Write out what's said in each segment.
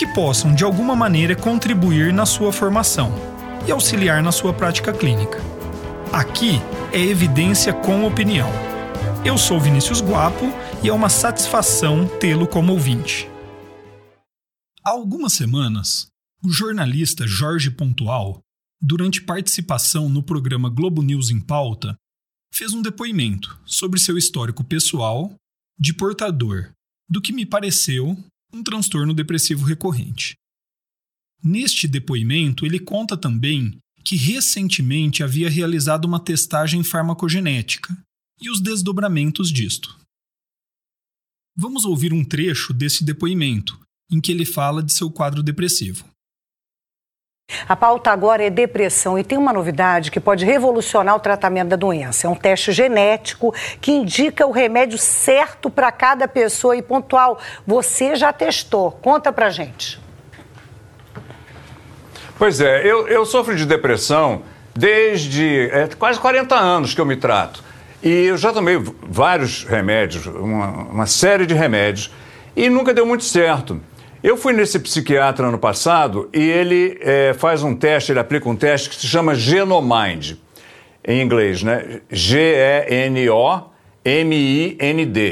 que possam de alguma maneira contribuir na sua formação e auxiliar na sua prática clínica. Aqui é evidência com opinião. Eu sou Vinícius Guapo e é uma satisfação tê-lo como ouvinte. Há algumas semanas, o jornalista Jorge Pontual, durante participação no programa Globo News em Pauta, fez um depoimento sobre seu histórico pessoal de portador do que me pareceu um transtorno depressivo recorrente. Neste depoimento, ele conta também que recentemente havia realizado uma testagem farmacogenética e os desdobramentos disto. Vamos ouvir um trecho desse depoimento, em que ele fala de seu quadro depressivo. A pauta agora é depressão e tem uma novidade que pode revolucionar o tratamento da doença. É um teste genético que indica o remédio certo para cada pessoa e pontual. Você já testou? Conta pra gente. Pois é, eu, eu sofro de depressão desde é, quase 40 anos que eu me trato. E eu já tomei vários remédios, uma, uma série de remédios, e nunca deu muito certo. Eu fui nesse psiquiatra ano passado e ele é, faz um teste, ele aplica um teste que se chama Genomind, em inglês, né? G-E-N-O-M-I-N-D,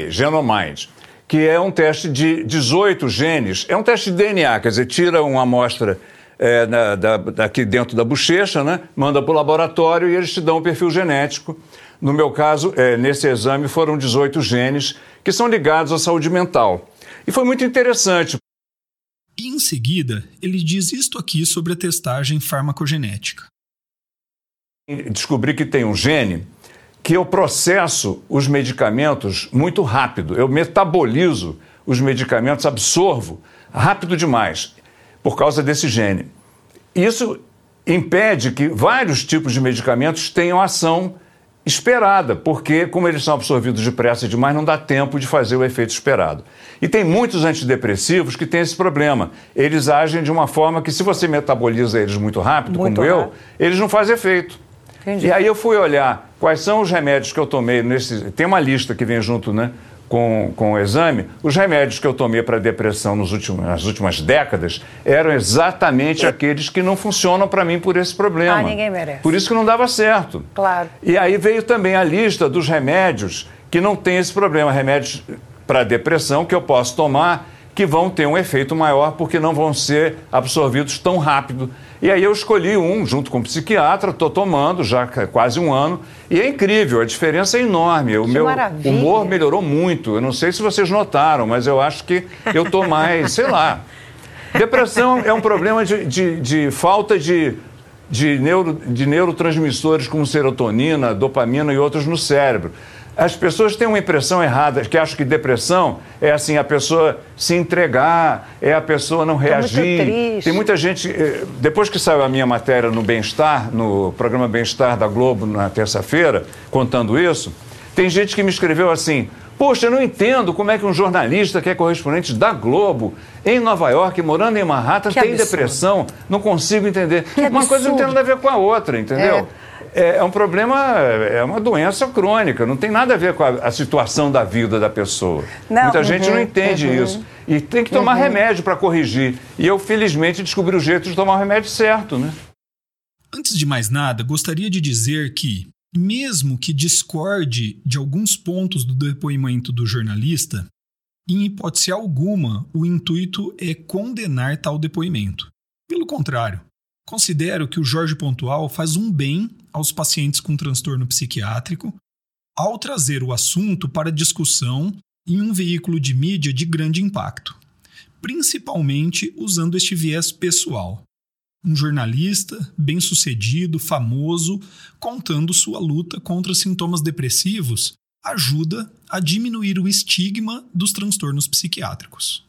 Genomind, que é um teste de 18 genes, é um teste de DNA, quer dizer, tira uma amostra é, na, da, daqui dentro da bochecha, né? manda para o laboratório e eles te dão um perfil genético. No meu caso, é, nesse exame foram 18 genes que são ligados à saúde mental. E foi muito interessante, e em seguida, ele diz isto aqui sobre a testagem farmacogenética. Descobri que tem um gene que eu processo os medicamentos muito rápido. Eu metabolizo os medicamentos, absorvo rápido demais por causa desse gene. Isso impede que vários tipos de medicamentos tenham ação esperada, porque, como eles são absorvidos depressa demais, não dá tempo de fazer o efeito esperado. E tem muitos antidepressivos que têm esse problema. Eles agem de uma forma que, se você metaboliza eles muito rápido, muito como rápido. eu, eles não fazem efeito. Entendi. E aí eu fui olhar quais são os remédios que eu tomei nesse. Tem uma lista que vem junto, né? Com, com o exame, os remédios que eu tomei para depressão nos últimos, nas últimas décadas eram exatamente aqueles que não funcionam para mim por esse problema. Ah, ninguém merece. Por isso que não dava certo. Claro. E aí veio também a lista dos remédios que não tem esse problema, remédios para depressão que eu posso tomar que vão ter um efeito maior porque não vão ser absorvidos tão rápido. E aí eu escolhi um junto com o psiquiatra, estou tomando já quase um ano, e é incrível, a diferença é enorme. O que meu maravilha. humor melhorou muito. Eu não sei se vocês notaram, mas eu acho que eu estou mais, sei lá. Depressão é um problema de, de, de falta de, de, neuro, de neurotransmissores como serotonina, dopamina e outros no cérebro. As pessoas têm uma impressão errada, que acham que depressão é assim, a pessoa se entregar, é a pessoa não reagir. Tem muita gente. Eh, depois que saiu a minha matéria no Bem-Estar, no programa Bem-Estar da Globo na terça-feira, contando isso, tem gente que me escreveu assim. Poxa, eu não entendo como é que um jornalista que é correspondente da Globo, em Nova York, morando em Manhattan, que tem absurdo. depressão. Não consigo entender. Uma coisa não tem nada a ver com a outra, entendeu? É é, é, um problema, é uma doença crônica, não tem nada a ver com a, a situação da vida da pessoa. Não, Muita uhum, gente não entende uhum. isso. E tem que tomar uhum. remédio para corrigir. E eu, felizmente, descobri o jeito de tomar o remédio certo, né? Antes de mais nada, gostaria de dizer que, mesmo que discorde de alguns pontos do depoimento do jornalista, em hipótese alguma, o intuito é condenar tal depoimento. Pelo contrário, considero que o Jorge Pontual faz um bem aos pacientes com transtorno psiquiátrico ao trazer o assunto para discussão em um veículo de mídia de grande impacto, principalmente usando este viés pessoal. Um jornalista bem-sucedido, famoso, contando sua luta contra sintomas depressivos, ajuda a diminuir o estigma dos transtornos psiquiátricos.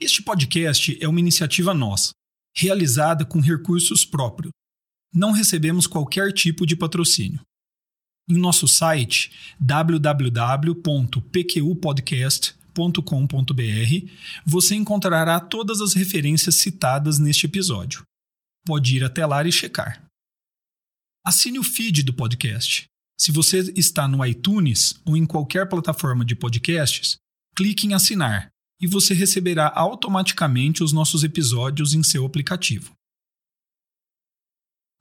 Este podcast é uma iniciativa nossa realizada com recursos próprios. Não recebemos qualquer tipo de patrocínio. Em nosso site www.pqpodcast.com.br você encontrará todas as referências citadas neste episódio. Pode ir até lá e checar. Assine o feed do podcast. Se você está no iTunes ou em qualquer plataforma de podcasts, clique em assinar e você receberá automaticamente os nossos episódios em seu aplicativo.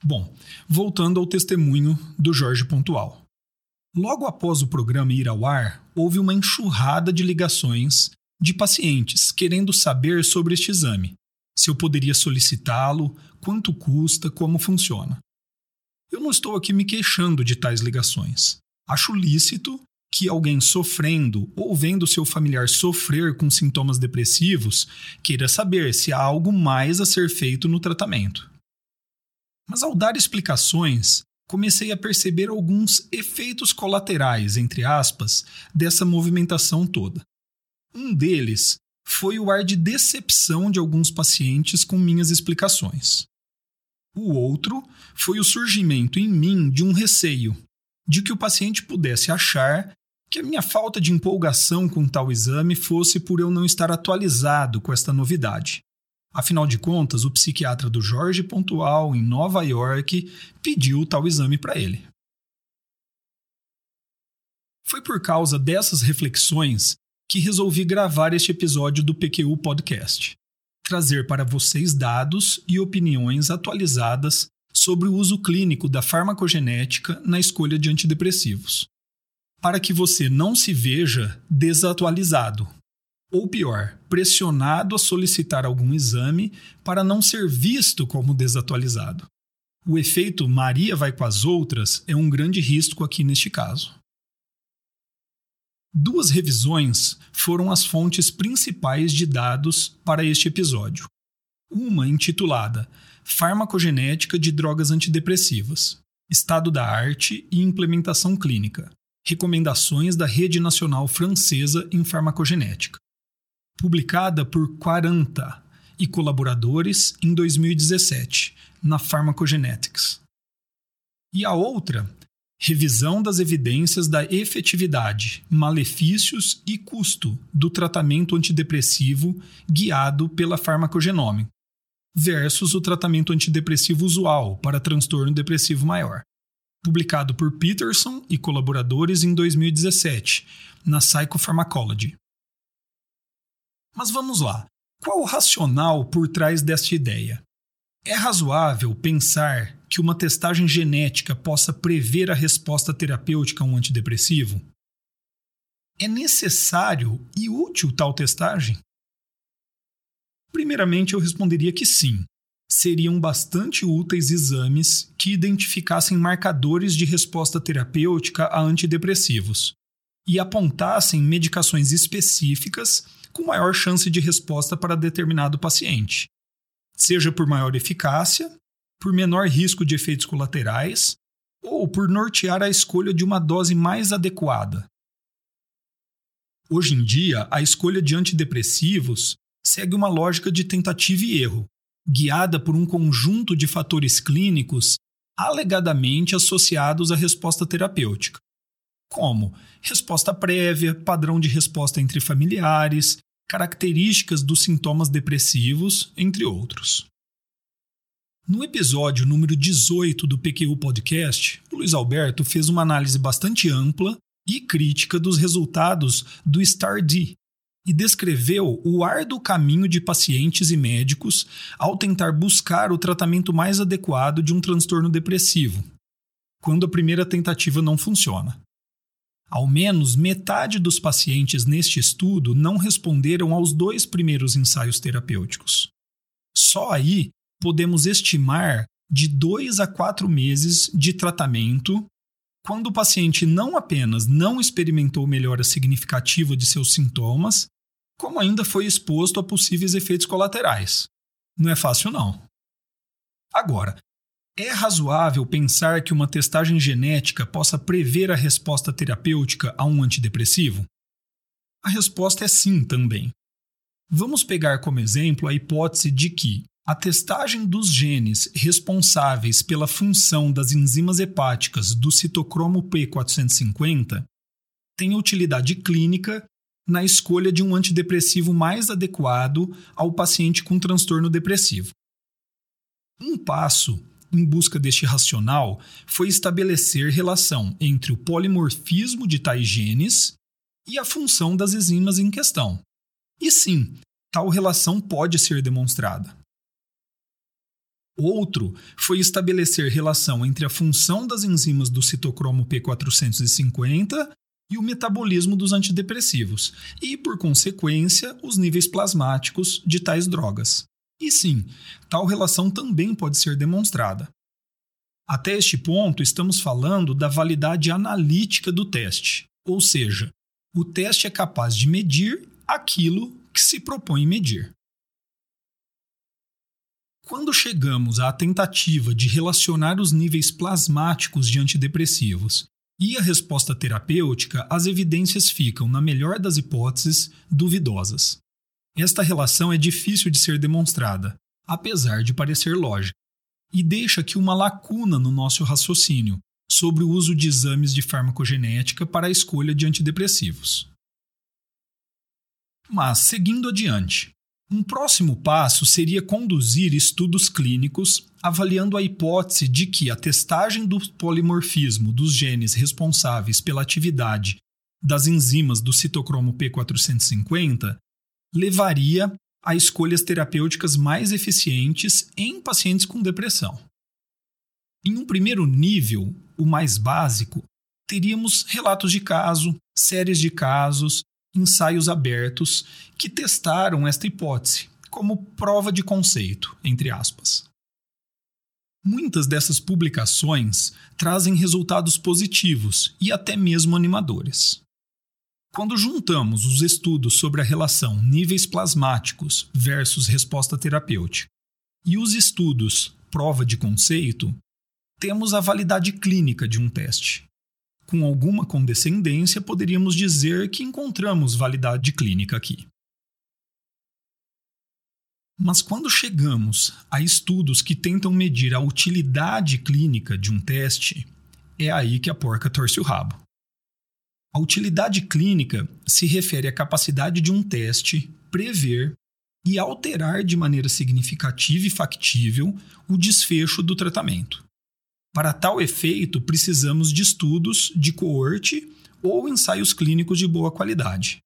Bom, voltando ao testemunho do Jorge Pontual. Logo após o programa ir ao ar, houve uma enxurrada de ligações de pacientes querendo saber sobre este exame, se eu poderia solicitá-lo, quanto custa, como funciona. Eu não estou aqui me queixando de tais ligações. Acho lícito que alguém sofrendo ou vendo seu familiar sofrer com sintomas depressivos queira saber se há algo mais a ser feito no tratamento. Mas ao dar explicações, comecei a perceber alguns efeitos colaterais, entre aspas, dessa movimentação toda. Um deles foi o ar de decepção de alguns pacientes com minhas explicações. O outro foi o surgimento em mim de um receio de que o paciente pudesse achar que a minha falta de empolgação com tal exame fosse por eu não estar atualizado com esta novidade. Afinal de contas, o psiquiatra do Jorge Pontual, em Nova York, pediu tal exame para ele. Foi por causa dessas reflexões que resolvi gravar este episódio do PQU Podcast. Trazer para vocês dados e opiniões atualizadas sobre o uso clínico da farmacogenética na escolha de antidepressivos, para que você não se veja desatualizado, ou pior, pressionado a solicitar algum exame para não ser visto como desatualizado. O efeito Maria vai com as outras é um grande risco aqui neste caso. Duas revisões foram as fontes principais de dados para este episódio. Uma intitulada Farmacogenética de drogas antidepressivas, Estado da arte e implementação clínica. Recomendações da Rede Nacional Francesa em Farmacogenética. Publicada por 40 e colaboradores em 2017, na Pharmacogenetics. E a outra revisão das evidências da efetividade, malefícios e custo do tratamento antidepressivo guiado pela farmacogenômica, versus o tratamento antidepressivo usual para transtorno depressivo maior. Publicado por Peterson e colaboradores em 2017, na Psychopharmacology. Mas vamos lá. Qual o racional por trás desta ideia? É razoável pensar que uma testagem genética possa prever a resposta terapêutica a um antidepressivo? É necessário e útil tal testagem? Primeiramente, eu responderia que sim. Seriam bastante úteis exames que identificassem marcadores de resposta terapêutica a antidepressivos e apontassem medicações específicas com maior chance de resposta para determinado paciente seja por maior eficácia, por menor risco de efeitos colaterais ou por nortear a escolha de uma dose mais adequada. Hoje em dia, a escolha de antidepressivos segue uma lógica de tentativa e erro, guiada por um conjunto de fatores clínicos alegadamente associados à resposta terapêutica, como resposta prévia, padrão de resposta entre familiares, características dos sintomas depressivos, entre outros. No episódio número 18 do PQU Podcast, o Luiz Alberto fez uma análise bastante ampla e crítica dos resultados do STAR-D e descreveu o árduo caminho de pacientes e médicos ao tentar buscar o tratamento mais adequado de um transtorno depressivo, quando a primeira tentativa não funciona. Ao menos metade dos pacientes neste estudo não responderam aos dois primeiros ensaios terapêuticos. Só aí podemos estimar de dois a quatro meses de tratamento quando o paciente não apenas não experimentou melhora significativa de seus sintomas, como ainda foi exposto a possíveis efeitos colaterais. Não é fácil, não. Agora, é razoável pensar que uma testagem genética possa prever a resposta terapêutica a um antidepressivo? A resposta é sim também. Vamos pegar como exemplo a hipótese de que, a testagem dos genes responsáveis pela função das enzimas hepáticas do citocromo P450 tem utilidade clínica na escolha de um antidepressivo mais adequado ao paciente com transtorno depressivo. Um passo em busca deste racional foi estabelecer relação entre o polimorfismo de tais genes e a função das enzimas em questão. E sim, tal relação pode ser demonstrada. Outro foi estabelecer relação entre a função das enzimas do citocromo P450 e o metabolismo dos antidepressivos, e, por consequência, os níveis plasmáticos de tais drogas. E sim, tal relação também pode ser demonstrada. Até este ponto, estamos falando da validade analítica do teste, ou seja, o teste é capaz de medir aquilo que se propõe medir. Quando chegamos à tentativa de relacionar os níveis plasmáticos de antidepressivos e a resposta terapêutica, as evidências ficam, na melhor das hipóteses, duvidosas. Esta relação é difícil de ser demonstrada, apesar de parecer lógica, e deixa aqui uma lacuna no nosso raciocínio sobre o uso de exames de farmacogenética para a escolha de antidepressivos. Mas, seguindo adiante, um próximo passo seria conduzir estudos clínicos avaliando a hipótese de que a testagem do polimorfismo dos genes responsáveis pela atividade das enzimas do citocromo P450 levaria a escolhas terapêuticas mais eficientes em pacientes com depressão. Em um primeiro nível, o mais básico, teríamos relatos de caso, séries de casos, ensaios abertos que testaram esta hipótese como prova de conceito, entre aspas. Muitas dessas publicações trazem resultados positivos e até mesmo animadores. Quando juntamos os estudos sobre a relação níveis plasmáticos versus resposta terapêutica e os estudos prova de conceito, temos a validade clínica de um teste. Com alguma condescendência, poderíamos dizer que encontramos validade clínica aqui. Mas quando chegamos a estudos que tentam medir a utilidade clínica de um teste, é aí que a porca torce o rabo. A utilidade clínica se refere à capacidade de um teste prever e alterar de maneira significativa e factível o desfecho do tratamento. Para tal efeito, precisamos de estudos de coorte ou ensaios clínicos de boa qualidade.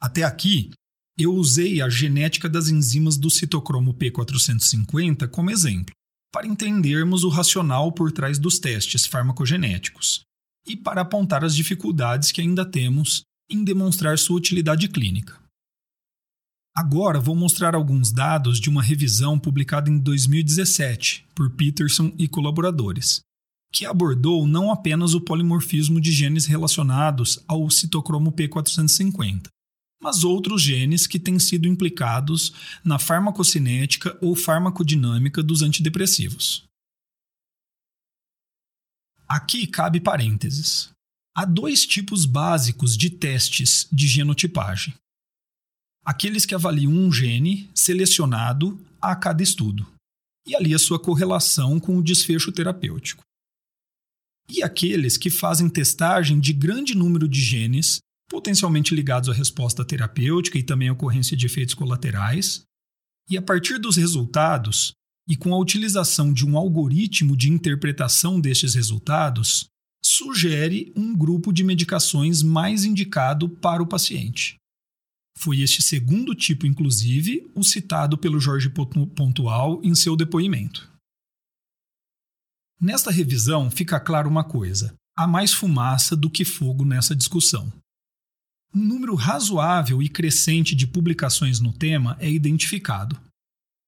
Até aqui, eu usei a genética das enzimas do citocromo P450 como exemplo, para entendermos o racional por trás dos testes farmacogenéticos e para apontar as dificuldades que ainda temos em demonstrar sua utilidade clínica. Agora vou mostrar alguns dados de uma revisão publicada em 2017 por Peterson e colaboradores, que abordou não apenas o polimorfismo de genes relacionados ao citocromo P450, mas outros genes que têm sido implicados na farmacocinética ou farmacodinâmica dos antidepressivos. Aqui cabe parênteses. Há dois tipos básicos de testes de genotipagem. Aqueles que avaliam um gene selecionado a cada estudo, e ali a sua correlação com o desfecho terapêutico. E aqueles que fazem testagem de grande número de genes, potencialmente ligados à resposta terapêutica e também à ocorrência de efeitos colaterais, e a partir dos resultados, e com a utilização de um algoritmo de interpretação destes resultados, sugere um grupo de medicações mais indicado para o paciente. Foi este segundo tipo, inclusive, o citado pelo Jorge Pontual em seu depoimento. Nesta revisão fica claro uma coisa: há mais fumaça do que fogo nessa discussão. Um número razoável e crescente de publicações no tema é identificado,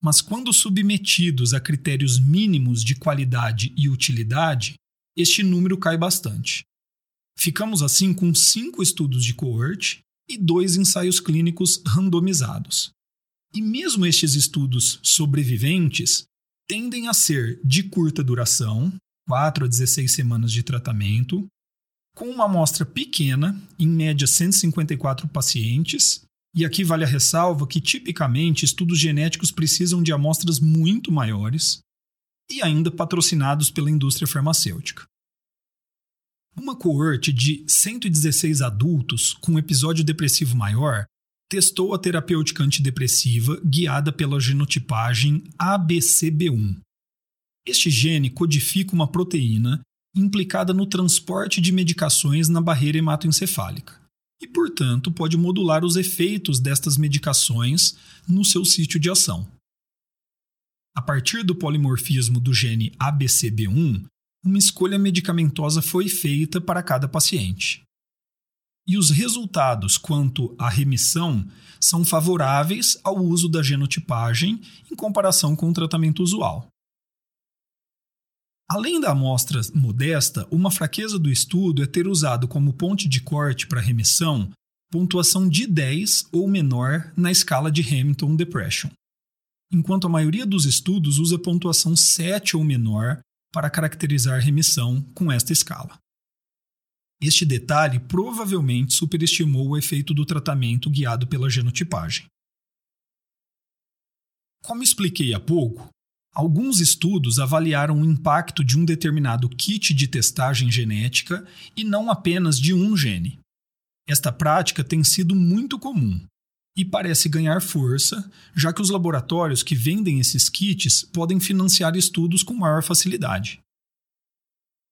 mas quando submetidos a critérios mínimos de qualidade e utilidade, este número cai bastante. Ficamos assim com cinco estudos de coorte e dois ensaios clínicos randomizados. E mesmo estes estudos sobreviventes tendem a ser de curta duração, 4 a 16 semanas de tratamento, com uma amostra pequena, em média 154 pacientes, E aqui vale a ressalva que, tipicamente, estudos genéticos precisam de amostras muito maiores e ainda patrocinados pela indústria farmacêutica. Uma coorte de 116 adultos com episódio depressivo maior testou a terapêutica antidepressiva guiada pela genotipagem ABCB1. Este gene codifica uma proteína implicada no transporte de medicações na barreira hematoencefálica e, portanto, pode modular os efeitos destas medicações no seu sítio de ação. A partir do polimorfismo do gene ABCB1, uma escolha medicamentosa foi feita para cada paciente. E os resultados quanto à remissão são favoráveis ao uso da genotipagem em comparação com o tratamento usual. Além da amostra modesta, uma fraqueza do estudo é ter usado como ponte de corte para remissão pontuação de 10 ou menor na escala de Hamilton Depression, enquanto a maioria dos estudos usa pontuação 7 ou menor para caracterizar remissão com esta escala. Este detalhe provavelmente superestimou o efeito do tratamento guiado pela genotipagem. Como expliquei há pouco, Alguns estudos avaliaram o impacto de um determinado kit de testagem genética e não apenas de um gene. Esta prática tem sido muito comum e parece ganhar força, já que os laboratórios que vendem esses kits podem financiar estudos com maior facilidade.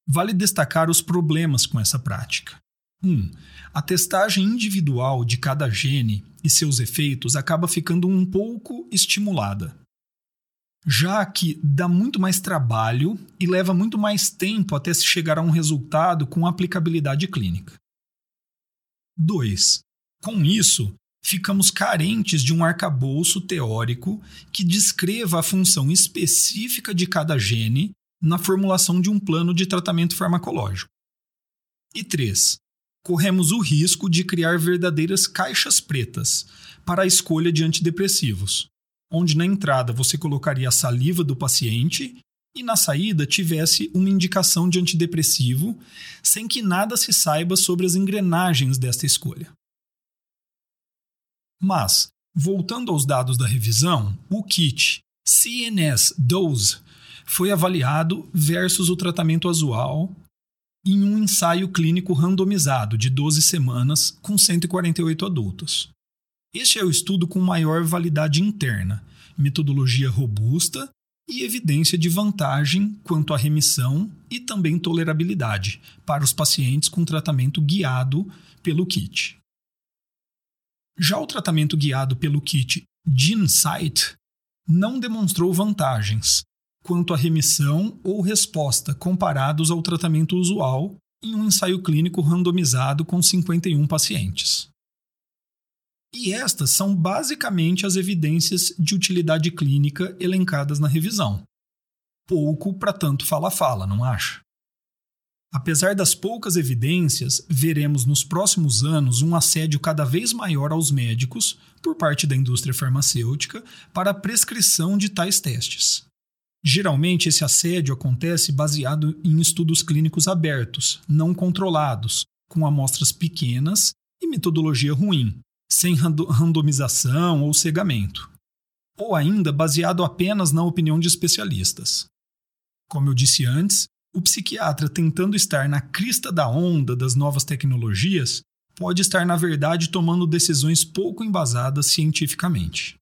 Vale destacar os problemas com essa prática. 1. Um, a testagem individual de cada gene e seus efeitos acaba ficando um pouco estimulada já que dá muito mais trabalho e leva muito mais tempo até se chegar a um resultado com aplicabilidade clínica. 2. Com isso, ficamos carentes de um arcabouço teórico que descreva a função específica de cada gene na formulação de um plano de tratamento farmacológico. E 3. Corremos o risco de criar verdadeiras caixas pretas para a escolha de antidepressivos, onde na entrada você colocaria a saliva do paciente e na saída tivesse uma indicação de antidepressivo, sem que nada se saiba sobre as engrenagens desta escolha. Mas, voltando aos dados da revisão, o kit CNS Dose foi avaliado versus o tratamento usual em um ensaio clínico randomizado de 12 semanas com 148 adultos. Este é o estudo com maior validade interna, metodologia robusta e evidência de vantagem quanto à remissão e também tolerabilidade para os pacientes com tratamento guiado pelo kit. Já o tratamento guiado pelo kit GeneSight não demonstrou vantagens quanto à remissão ou resposta comparados ao tratamento usual em um ensaio clínico randomizado com 51 pacientes. E estas são basicamente as evidências de utilidade clínica elencadas na revisão. Pouco para tanto fala-fala, não acha? Apesar das poucas evidências, veremos nos próximos anos um assédio cada vez maior aos médicos, por parte da indústria farmacêutica, para a prescrição de tais testes. Geralmente, esse assédio acontece baseado em estudos clínicos abertos, não controlados, com amostras pequenas e metodologia ruim, sem randomização ou cegamento, ou ainda baseado apenas na opinião de especialistas. Como eu disse antes, o psiquiatra tentando estar na crista da onda das novas tecnologias pode estar, na verdade, tomando decisões pouco embasadas cientificamente.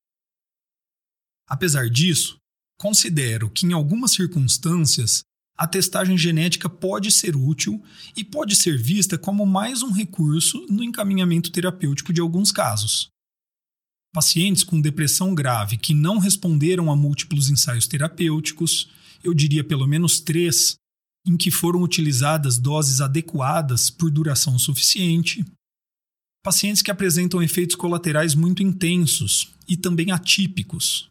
Apesar disso, considero que, em algumas circunstâncias, a testagem genética pode ser útil e pode ser vista como mais um recurso no encaminhamento terapêutico de alguns casos. Pacientes com depressão grave que não responderam a múltiplos ensaios terapêuticos, eu diria pelo menos três, em que foram utilizadas doses adequadas por duração suficiente. Pacientes que apresentam efeitos colaterais muito intensos e também atípicos,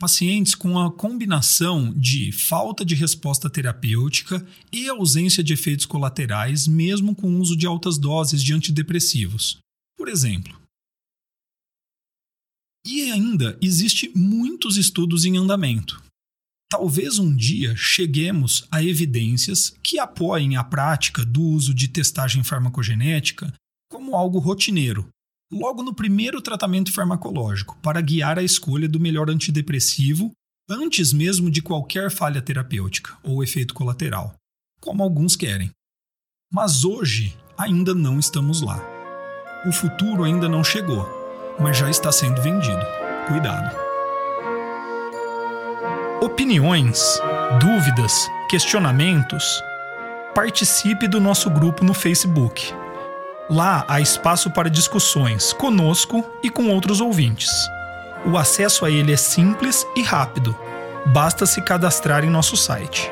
pacientes com a combinação de falta de resposta terapêutica e ausência de efeitos colaterais, mesmo com o uso de altas doses de antidepressivos, por exemplo. E ainda existe muitos estudos em andamento. Talvez um dia cheguemos a evidências que apoiem a prática do uso de testagem farmacogenética como algo rotineiro, logo no primeiro tratamento farmacológico, para guiar a escolha do melhor antidepressivo antes mesmo de qualquer falha terapêutica ou efeito colateral, como alguns querem. Mas hoje ainda não estamos lá. O futuro ainda não chegou, mas já está sendo vendido. Cuidado. Opiniões, dúvidas, questionamentos? Participe do nosso grupo no Facebook. Lá há espaço para discussões conosco e com outros ouvintes. O acesso a ele é simples e rápido. Basta se cadastrar em nosso site.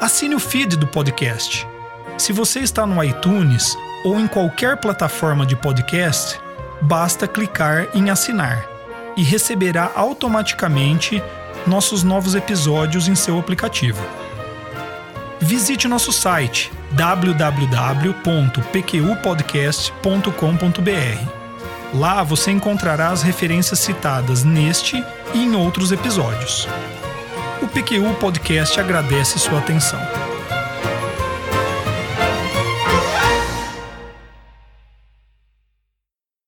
Assine o feed do podcast. Se você está no iTunes ou em qualquer plataforma de podcast, basta clicar em assinar e receberá automaticamente nossos novos episódios em seu aplicativo. Visite nosso site www.pqpodcast.com.br. Lá você encontrará as referências citadas neste e em outros episódios. O PQU Podcast agradece sua atenção.